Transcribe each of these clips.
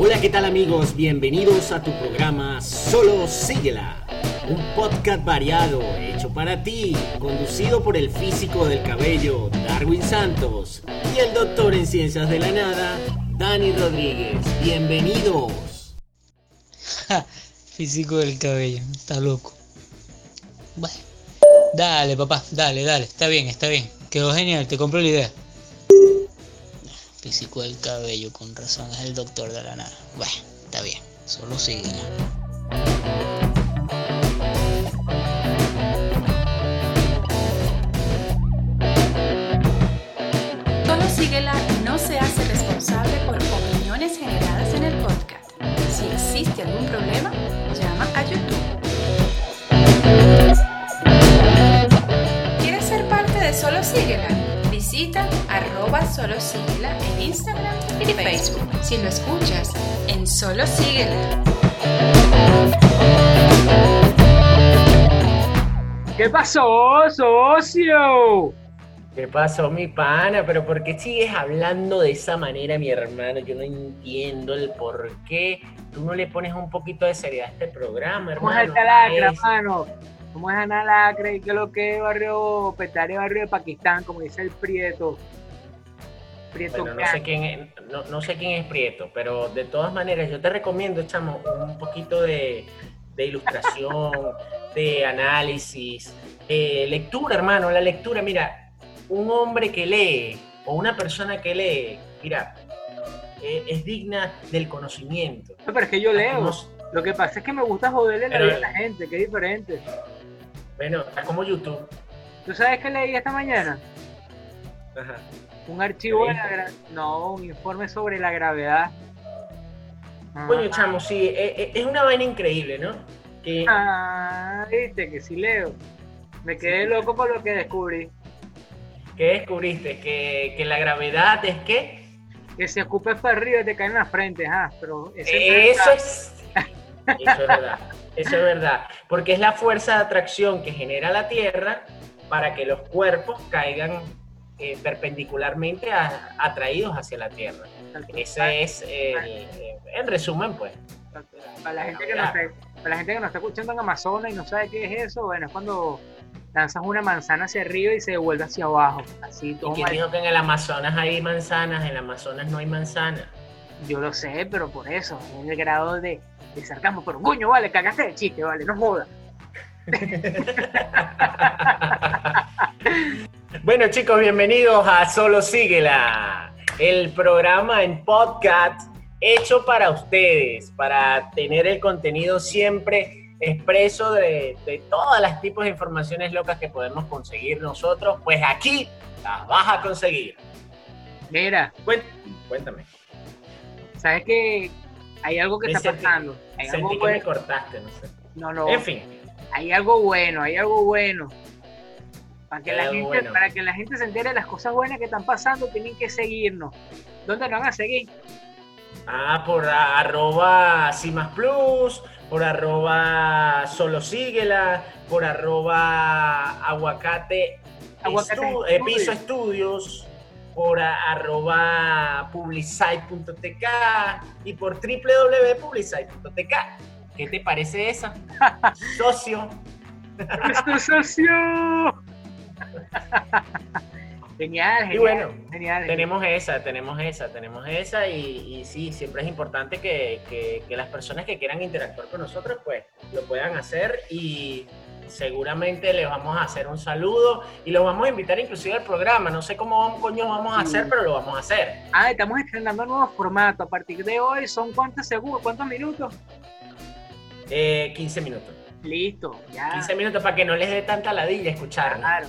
Hola, ¿qué tal amigos? Bienvenidos a tu programa Solo Síguela, un podcast variado hecho para ti, conducido por el físico del cabello Darwin Santos y el doctor en ciencias de la nada Dani Rodríguez. Bienvenidos. físico del cabello, está loco. Bueno, dale papá, dale, dale, está bien, está bien. Quedó genial, te compro la idea físico del cabello, con razón es el doctor de la nada. Bueno, está bien, solo síguela. Si lo escuchas en Solo síguela. ¿Qué pasó, socio? ¿Qué pasó, mi pana? ¿Pero por qué sigues hablando de esa manera, mi hermano? Yo no entiendo el por qué. Tú no le pones un poquito de seriedad a este programa, hermano. ¿Cómo es el lacra, hermano? ¿Cómo es Ana Lacra y qué es lo que es barrio Petare, barrio de Pakistán, como dice el Prieto? Prieto bueno, no sé, quién es, no, sé quién es Prieto, pero de todas maneras yo te recomiendo, chamo, un poquito de, ilustración, de análisis, lectura, hermano, la lectura, mira, un hombre que lee o una persona que lee, mira, eh, es digna del conocimiento. No, pero es que yo leo. Lo que pasa es que me gusta joderle la vida a la gente, que es diferente. Bueno, es como YouTube. ¿Tú sabes qué leí esta mañana? Ajá. Un archivo de la No, un informe sobre la gravedad. Coño, chamo, sí, e, e, es una vaina increíble, ¿no? Que... Ah, viste, que sí leo. Me quedé loco por lo que descubrí. ¿Qué descubriste? ¿Que, que la gravedad es qué? Que si escupes para arriba te cae en la frente, ajá, pero... Eso es... Eso es verdad. Eso es verdad, porque es la fuerza de atracción que genera la Tierra para que los cuerpos caigan eh, perpendicularmente atraídos hacia la Tierra. Ese es, el resumen, pues. Para la, gente que nos está, para la gente que nos está escuchando en Amazonas y no sabe qué es eso, bueno, es cuando lanzas una manzana hacia arriba y se devuelve hacia abajo. Así, todo ¿Y quién dijo que en el Amazonas hay manzanas? En el Amazonas no hay manzanas. Yo lo sé, pero por eso, en el grado de y sarcasmo, pero coño, vale, cagaste de chiste, vale, no jodas. bueno chicos, bienvenidos a Solo Síguela, el programa en podcast hecho para ustedes, para tener el contenido siempre expreso de, de todas las tipos de informaciones locas que podemos conseguir nosotros, pues aquí las vas a conseguir. Mira, cuéntame. ¿Sabes qué? hay algo que está pasando. Hay algo que me cortaste, no sé. No, no. En fin. Hay algo bueno, hay algo bueno. Para que, la gente, para que la gente se entere de las cosas buenas que están pasando, tienen que seguirnos. ¿Dónde nos van a seguir? Ah, por arroba Cimas Plus, por arroba Solo Síguela, por arroba Aguacate, eh, Piso Estudios, por arroba publicite.tk y por www.publicite.tk. ¿Qué te parece esa? socio. Nuestro socio. Genial, genial. Y bueno, tenemos esa, tenemos esa, tenemos esa y, sí, siempre es importante que, que, las personas que quieran interactuar con nosotros pues lo puedan hacer y seguramente les vamos a hacer un saludo y los vamos a invitar inclusive al programa. No sé cómo coño vamos a hacer, pero lo vamos a hacer. Ah, estamos estrenando nuevos formatos. A partir de hoy son cuántos segundos, cuántos minutos? Eh, 15 minutos. Listo, ya. 15 minutos para que no les dé tanta ladilla escuchar. Claro.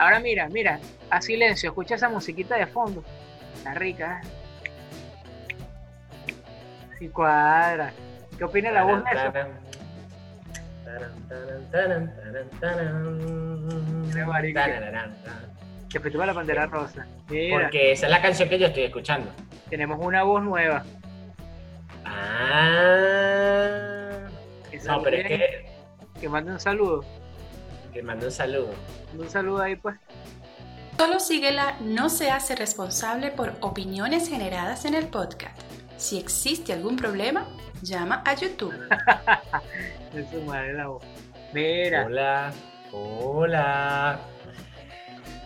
Ahora mira, mira, a silencio, escucha esa musiquita de fondo. Está rica. Sí cuadra. ¿Qué opina la voz de eso? Que fue la bandera rosa. Porque esa es la canción que yo estoy escuchando. Tenemos una voz nueva. Ah. No, pero es que. Que mande un saludo. Que mande un saludo. Un saludo ahí, pues. Solo síguela no se hace responsable por opiniones generadas en el podcast. Si existe algún problema, llama a YouTube. es su madre la voz. Mira. Hola, hola.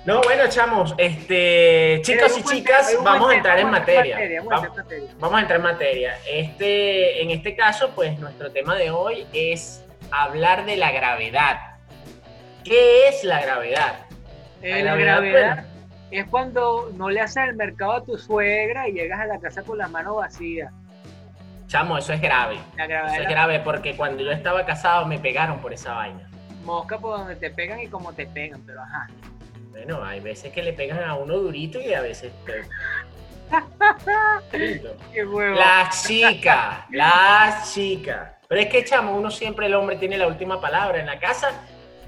No, bueno, chamos, este, chicos y chicas, vamos a entrar en materia. Vamos a entrar en materia. Este, en este caso, pues nuestro tema de hoy es hablar de la gravedad. ¿Qué es la gravedad? Eh, la, gravedad, es cuando no le haces el mercado a tu suegra y llegas a la casa con las manos vacías. Chamo, eso es grave. eso es grave porque cuando yo estaba casado me pegaron por esa vaina. Mosca por donde te pegan y como te pegan, pero ajá. Bueno, hay veces que le pegan a uno durito y a veces... Qué huevo. Las chicas, las chicas. Pero es que, chamo, uno siempre, el hombre tiene la última palabra. En la casa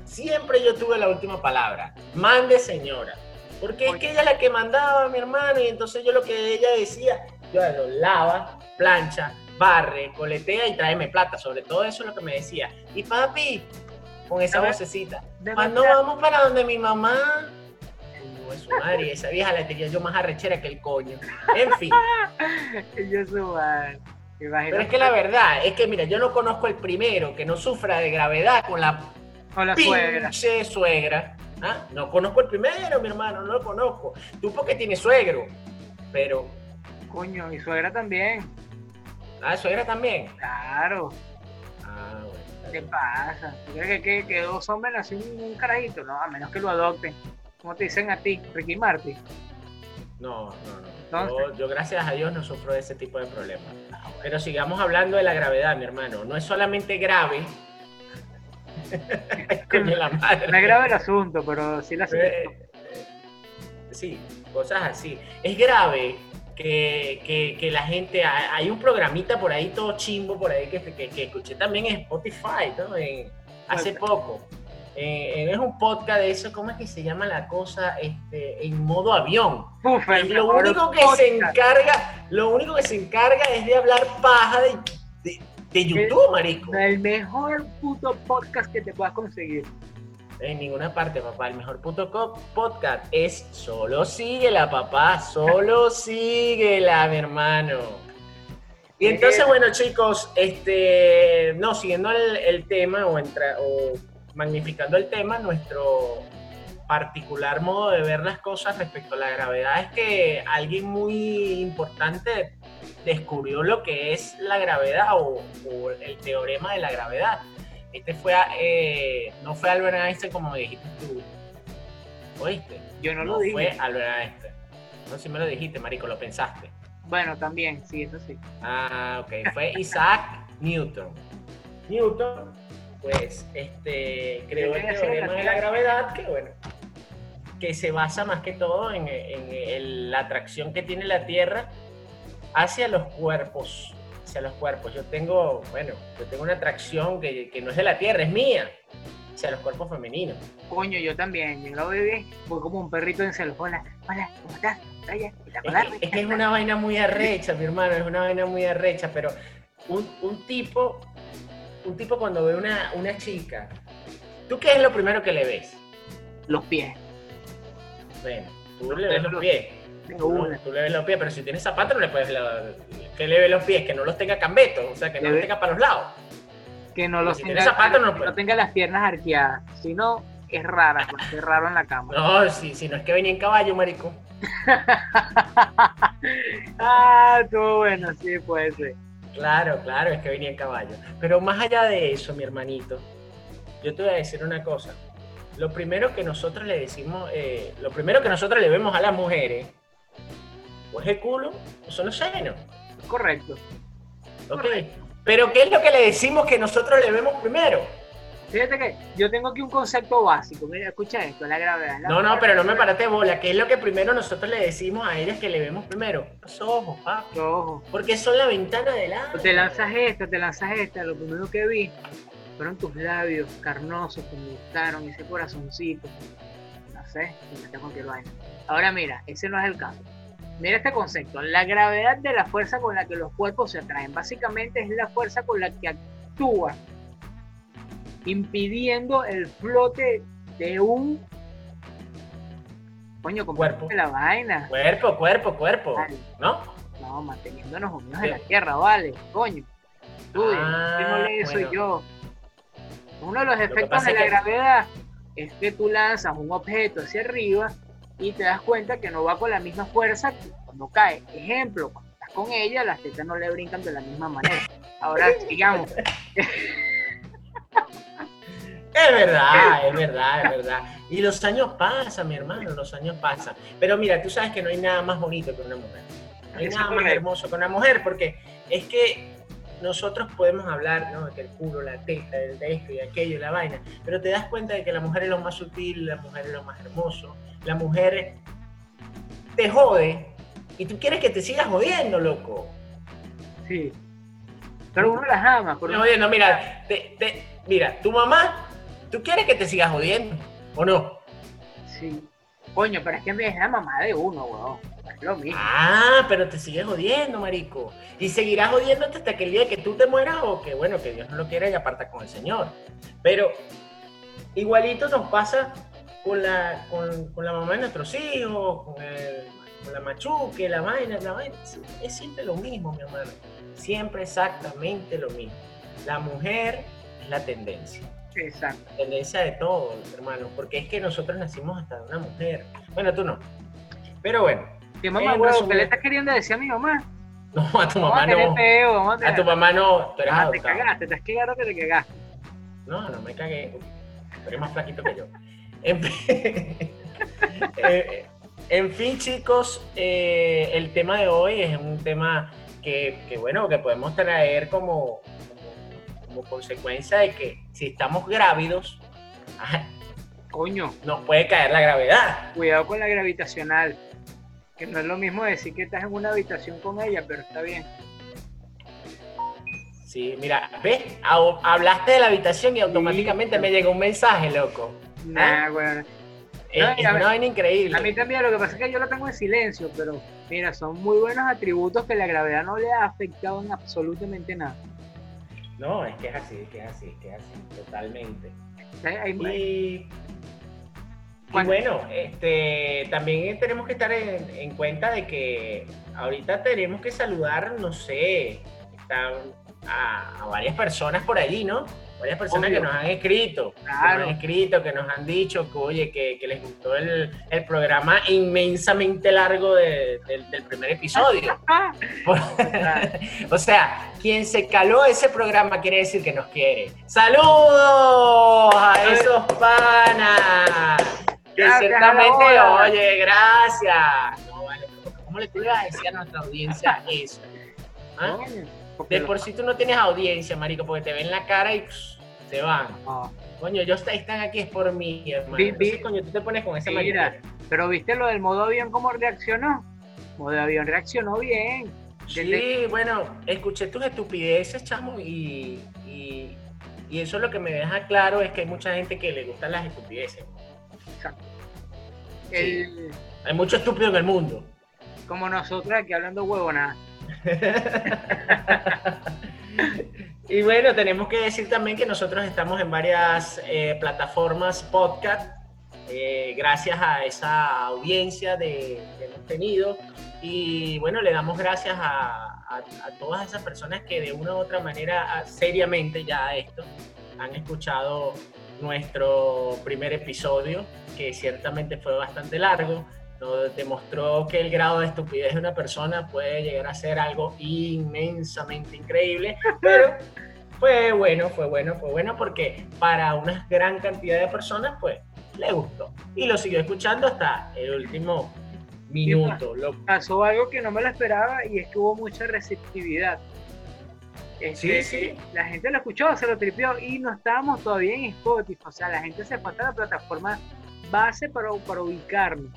siempre yo tuve la última palabra. Mande señora. Porque es que ella es la que mandaba a mi hermano y entonces yo lo que ella decía, yo lo lava, plancha, barre, coletea y tráeme plata. Sobre todo eso es lo que me decía. Y papi, con esa vocecita, cuando vamos para donde mi mamá? su madre, esa vieja la tenía yo más arrechera que el coño. En fin. yo su madre. Pero es que la verdad, es que mira, yo no conozco el primero que no sufra de gravedad con la, con la suegra. suegra. ¿Ah? No conozco el primero, mi hermano, no lo conozco. Tú porque tienes suegro, pero... Coño, mi suegra también. Ah, suegra también. Claro. Ah, bueno. ¿Qué pasa? ¿Tú crees que, que, dos hombres nacen un, carajito? No, a menos que lo adopten. ¿Cómo te dicen a ti, Ricky Martin? No, no, no. Yo, gracias a Dios, no sufro de ese tipo de problemas. Pero sigamos hablando de la gravedad, mi hermano. No es solamente grave. La madre. No es grave el asunto, pero sí la eh, Sí, cosas así. Es grave que, que, la gente. Hay un programita por ahí todo chimbo por ahí que, que, escuché también en Spotify, ¿no? hace poco eh, es un podcast de eso, ¿cómo es que se llama la cosa? Este, en modo avión. lo único que se encarga, lo único que se encarga es de hablar paja de, de, YouTube, marico. El mejor puto podcast que te puedas conseguir. En ninguna parte, papá. El mejor puto podcast es solo síguela, papá. Solo síguela, mi hermano. Y entonces, bueno, chicos, este, no, siguiendo el, tema o, entra, o magnificando el tema, nuestro particular modo de ver las cosas respecto a la gravedad es que alguien muy importante descubrió lo que es la gravedad o, el teorema de la gravedad. Este fue, eh, no fue Albert Einstein como me dijiste tú. ¿Oíste? Yo no, lo dije. fue Albert Einstein. No sé si me lo dijiste, marico, lo pensaste. Bueno, también, sí, eso sí. Ah, ok. Fue Isaac Newton. Newton pues este, creó el teorema de la gravedad, que bueno, que se basa más que todo en, la atracción que tiene la Tierra hacia los cuerpos, hacia los cuerpos. Yo tengo, bueno, yo tengo una atracción que, no es de la Tierra, es mía, hacia los cuerpos femeninos. Coño, yo también, lo bebé, fue como un perrito en celos. Hola, hola, ¿cómo estás? es, que, es una vaina muy arrecha, mi hermano, es una vaina muy arrecha, pero un, un tipo un tipo cuando ve una, una chica, ¿tú qué es lo primero que le ves? Los pies. Bueno, tú le ves los pies. Tú, tú, le ves los pies, pero si tienes zapatos no le puedes que le ve los pies, que no los tenga cambetos, o sea, que no los tenga para los lados. Que no los tenga, zapatos, no, no, tenga las piernas arqueadas, si no es rara, es raro en la cama. No, si, si no es que venía en caballo, marico. ah, tú bueno, sí puede ser. Claro, claro, es que venía en caballo. Pero más allá de eso, mi hermanito, yo te voy a decir una cosa. Lo primero que nosotros le decimos, eh, lo primero que nosotros le vemos a las mujeres, o es el culo o son los senos. Correcto. Ok. Pero ¿qué es lo que le decimos que nosotros le vemos primero? Fíjate que yo tengo aquí un concepto básico. Mira, escucha esto, la gravedad. no, no, pero no me parate bola. ¿Qué es lo que primero nosotros le decimos a ellas que le vemos primero? Los ojos, papi. Los ojos. Porque son la ventana del alma. Te lanzas esta, te lanzas esta. Lo primero que vi fueron tus labios carnosos que me gustaron, ese corazoncito. No sé, me cualquier vaina. Ahora mira, ese no es el caso. Mira este concepto. La gravedad de la fuerza con la que los cuerpos se atraen. Básicamente es la fuerza con la que actúa impidiendo el flote de un coño cuerpo la vaina cuerpo cuerpo cuerpo no No, manteniéndonos unidos en la tierra, vale, coño. Tú, Ah, no bueno. yo. Uno de los efectos de la que- gravedad es que tú lanzas un objeto hacia arriba y te das cuenta que no va con la misma fuerza que cuando cae. Ejemplo, cuando estás con ella, las tetas no le brincan de la misma manera. Ahora, digamos, Es verdad, es verdad, es verdad. Y los años pasan, mi hermano, los años pasan. Pero mira, tú sabes que no hay nada más bonito que una mujer. No hay nada más hermoso que una mujer, porque es que nosotros podemos hablar, ¿no? De que el culo, la teta, el de esto y aquello, la vaina, pero te das cuenta de que la mujer es lo más sutil, la mujer es lo más hermoso, la mujer te jode y tú quieres que te sigas jodiendo, loco. sí. Pero uno las ama. Por No, jodiendo, mira, te- te- mira, tu mamá, tú quieres que te sigas jodiendo, ¿o no? Sí. Coño, pero es que es la mamá de uno, weón. Lo mismo. Ah, pero te sigues jodiendo, marico. Y seguirás jodiéndote hasta que el día que tú te mueras o que, bueno, que Dios no lo quiera y aparta con el Señor. Pero igualito nos pasa con la, con, con la mamá de nuestros hijos, con, el- con la machuque, la vaina, la vaina. Es siempre lo mismo, mi hermano. Siempre exactamente lo mismo. La mujer es la tendencia. Exacto. La tendencia de todo, hermano. Porque es que nosotros nacimos hasta de una mujer. Bueno, tú no. Pero bueno. ¿Qué mamá, En huevo? resumen- ¿Qué le estás queriendo decir a mi mamá? No, a tu mamá a no. a tu mamá no, tú eres Ah, te cagaste, te has cagado que te cagaste. No, no me cagué. Tú eres más flaquito que yo. En fin, eh, en fin, chicos, eh, el tema de hoy es un tema que, que, bueno, que podemos traer como, como, como consecuencia de que si estamos grávidos, Coño, nos puede caer la gravedad. cuidado con la gravitacional. Que no es lo mismo decir que estás en una habitación con ella, pero está bien. Sí, mira, ¿ves? Hab- Hablaste de la habitación y automáticamente me llegó un mensaje, loco. Nah, bueno. Es, No, es una vaina increíble. A mí también lo que pasa es que yo lo tengo en silencio, pero mira, son muy buenos atributos que la gravedad no le ha afectado en absolutamente nada. No, es que es así, es que es así, es que es así, totalmente. Sea, hay- Y, y Bueno. bueno, este, también tenemos que estar en, en cuenta de que ahorita tenemos que saludar, no sé, están a, a varias personas por allí, ¿no? Varias personas Obvio. que nos han escrito, que nos han escrito, que nos han dicho que, oye, que, que les gustó el, el programa inmensamente largo de- del- del primer episodio. O sea, quien se caló ese programa quiere decir que nos quiere. ¡Saludos a esos panas! Que Gracias, ciertamente, oye, gracias. No, vale, pero ¿cómo le tú le vas a decir a nuestra audiencia eso? ¿Ah? De por sí tú no tienes audiencia, marico, porque te ven la cara y pss, se van. no. Coño, ellos est- están aquí es por mí, hermano. Vi- vi- Entonces, coño, tú te pones con esa Mira. mariquera. Pero viste lo del modo avión, cómo reaccionó. Modo avión reaccionó bien. Sí, bueno, escuché tus estupideces, chamo, y, y, y eso lo que me deja claro es que hay mucha gente que le gustan las estupideces. El- Hay mucho estúpido en el mundo. como nosotros aquí hablando huevonada. y bueno, tenemos que decir también que nosotros estamos en varias eh, plataformas podcast, eh, gracias a esa audiencia de, que hemos tenido. Y bueno, le damos gracias a, a- a todas esas personas que de una u otra manera, a- seriamente ya esto, han escuchado nuestro primer episodio, que ciertamente fue bastante largo. Nos demostró que el grado de estupidez de una persona puede llegar a ser algo inmensamente increíble, pero fue bueno, fue bueno, fue bueno porque para una gran cantidad de personas, pues, le gustó. Y lo siguió escuchando hasta el último minuto. Lo- Pasó algo que no me lo esperaba y es que hubo mucha receptividad. Este, Sí, sí. La gente lo escuchó, se lo tripió y no estábamos todavía en Spotify. O sea, la gente se fue hasta la plataforma base para, para ubicarnos.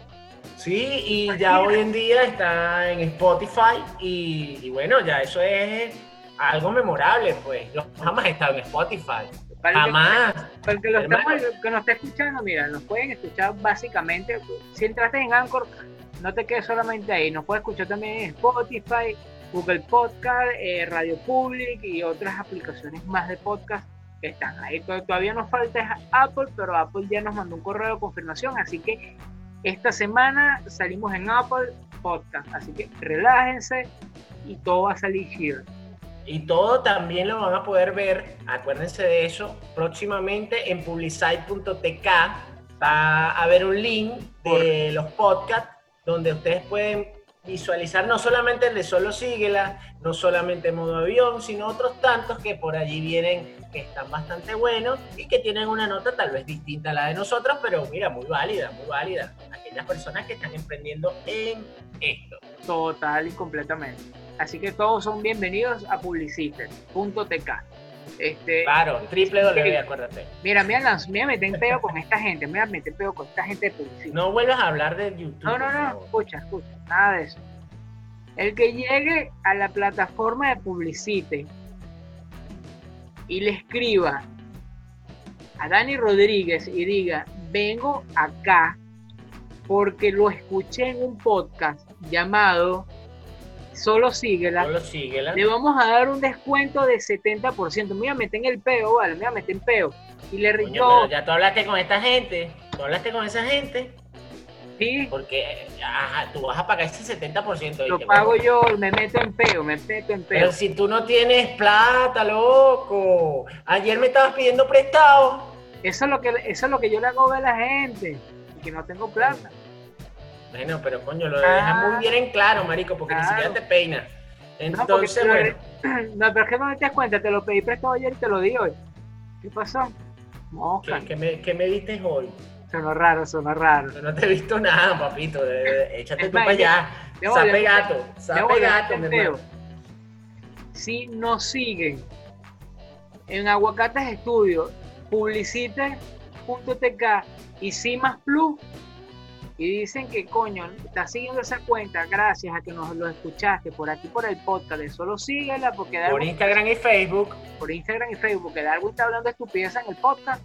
Sí, y ya hoy en día está en Spotify y, y bueno, ya eso es algo memorable, pues. Yo jamás he estado en Spotify, Para jamás. que, lo Hermano. estamos- que nos está escuchando, mira, nos pueden escuchar básicamente. Si entraste en Anchor, no te quedes solamente ahí. Nos puedes escuchar también en Spotify, Google Podcast, eh, Radio Public y otras aplicaciones más de podcast que están ahí. To- Todavía nos falta Apple, pero Apple ya nos mandó un correo de confirmación, así que esta semana salimos en Apple podcast. Así que relájense y todo va a salir chido. Y todo también lo van a poder ver, acuérdense de eso, próximamente en publicite.tk va a haber un link de los podcasts donde ustedes pueden visualizar no solamente el de Solo Síguela, no solamente modo avión, sino otros tantos que por allí vienen que están bastante buenos y que tienen una nota tal vez distinta a la de nosotros, pero mira, muy válida, muy válida. Aquellas personas que están emprendiendo en esto. Total y completamente. Así que todos son bienvenidos a publiciter.tk. Este, claro, triple W, acuérdate. Mira, mira, mira, mete en peo con esta gente, mira, mete en peo con esta gente de publicidad. No vuelvas a hablar de YouTube. No, no, no, escucha, escucha, nada de eso. El que llegue a la plataforma de Publicite y le escriba a Dani Rodríguez y diga, vengo acá porque lo escuché en un podcast llamado Solo síguela. Solo síguela. Le vamos a dar un descuento de 70%. Me voy a meter en el peo, vale, me voy a meter en peo. Y le Coño, Ya tú hablaste con esta gente. Tú hablaste con esa gente. Sí. Porque ajá, tú vas a pagar ese 70%. Lo pago yo, me meto en peo, me meto en peo. Pero si tú no tienes plata, loco. Ayer me estabas pidiendo prestado. Eso es lo que, eso es lo que yo le hago ver a la gente. Que no tengo plata. Bueno, pero coño, lo dejas muy bien en claro, marico, porque ni siquiera te peina. Entonces, no, bueno. No, pero es que no te das cuenta, te lo pedí prestado ayer y te lo di hoy. ¿Qué pasó? Mosca. ¿Qué, me, ¿Qué, me, diste hoy? Sonó raro, sonó raro. no te he visto nada, papito. Échate tú para allá. Sape gato, sape gato, mi Si nos siguen en Aguacates Estudio, publicite.tk y Cimas Plus, y dicen que coño, está siguiendo esa cuenta gracias a que nos lo escuchaste por aquí por el podcast de solo síguela porque por Instagram y Facebook. por Instagram y Facebook porque Darwin está hablando de estupidez en el podcast.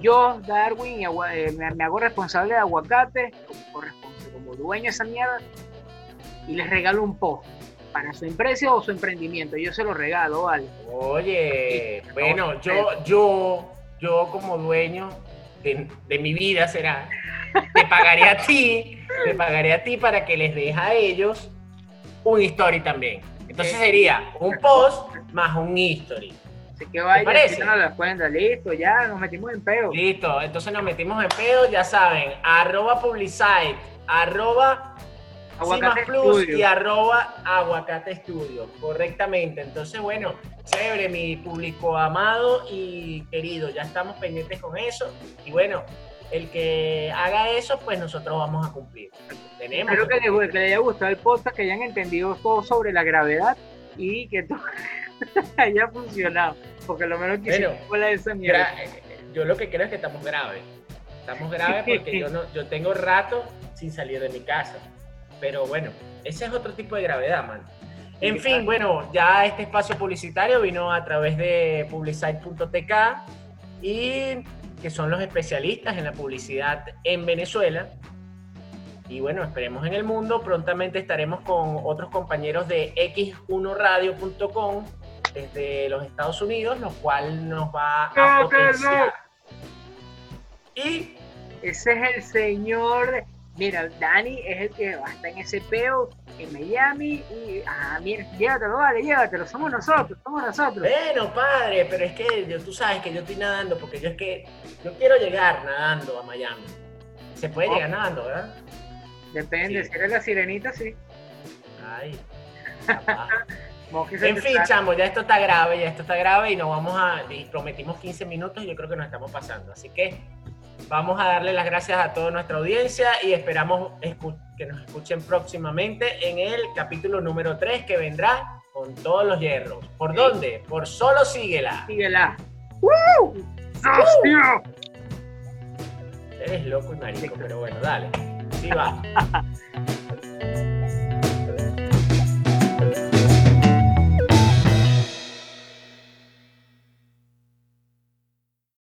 Yo Darwin eh, me, hago responsable de aguacate como, como dueño de esa mierda y les regalo un post para su empresa o su emprendimiento. Yo se lo regalo vale. Oye bueno yo yo yo como dueño de, de mi vida será te pagaré a ti, te pagaré a ti para que les deje a ellos un history también. Entonces sería un post más un history. Así que vaya, parece? No las cuenta, listo, ya nos metimos en peo. Listo, entonces nos metimos en peo, ya saben, arroba publicite, arroba Aguacate Plus y arroba Aguacate Studio, correctamente. Entonces, bueno, chévere, mi público amado y querido, ya estamos pendientes con eso. Y bueno, el que haga eso, pues nosotros vamos a cumplir. Tenemos Espero que, les, haya gustado el podcast, que hayan entendido todo sobre la gravedad y que todo haya funcionado. Porque lo menos que bueno, esa mierda. Yo lo que creo es que estamos graves. Estamos graves porque yo, no, yo tengo rato sin salir de mi casa. Pero bueno, ese es otro tipo de gravedad, man. En fin, bueno, ya este espacio publicitario vino a través de publicite.tk y que son los especialistas en la publicidad en Venezuela. Y bueno, esperemos en el mundo. Prontamente estaremos con otros compañeros de x1radio.com desde los Estados Unidos, lo cual nos va a potenciar. Y ese es el señor mira, Dani es el que va a estar en ese peo en Miami y, ah, mira, llévatelo, vale, llévatelo, somos nosotros, somos nosotros. Bueno, padre, pero es que yo, tú sabes que yo estoy nadando porque yo es que yo quiero llegar nadando a Miami. Se puede llegar nadando, ¿verdad? Depende, si eres la sirenita, sí. Ay, en fin, chamo, ya esto está grave, ya esto está grave y nos vamos a. prometimos 15 minutos y yo creo que nos estamos pasando. Así que Vamos a darle las gracias a toda nuestra audiencia y esperamos que nos escuchen próximamente en el capítulo número 3 que vendrá con todos los hierros. ¿Por dónde? Por solo síguela. Síguela. ¡Woo! Eres loco y marico, pero bueno, dale. Sí va.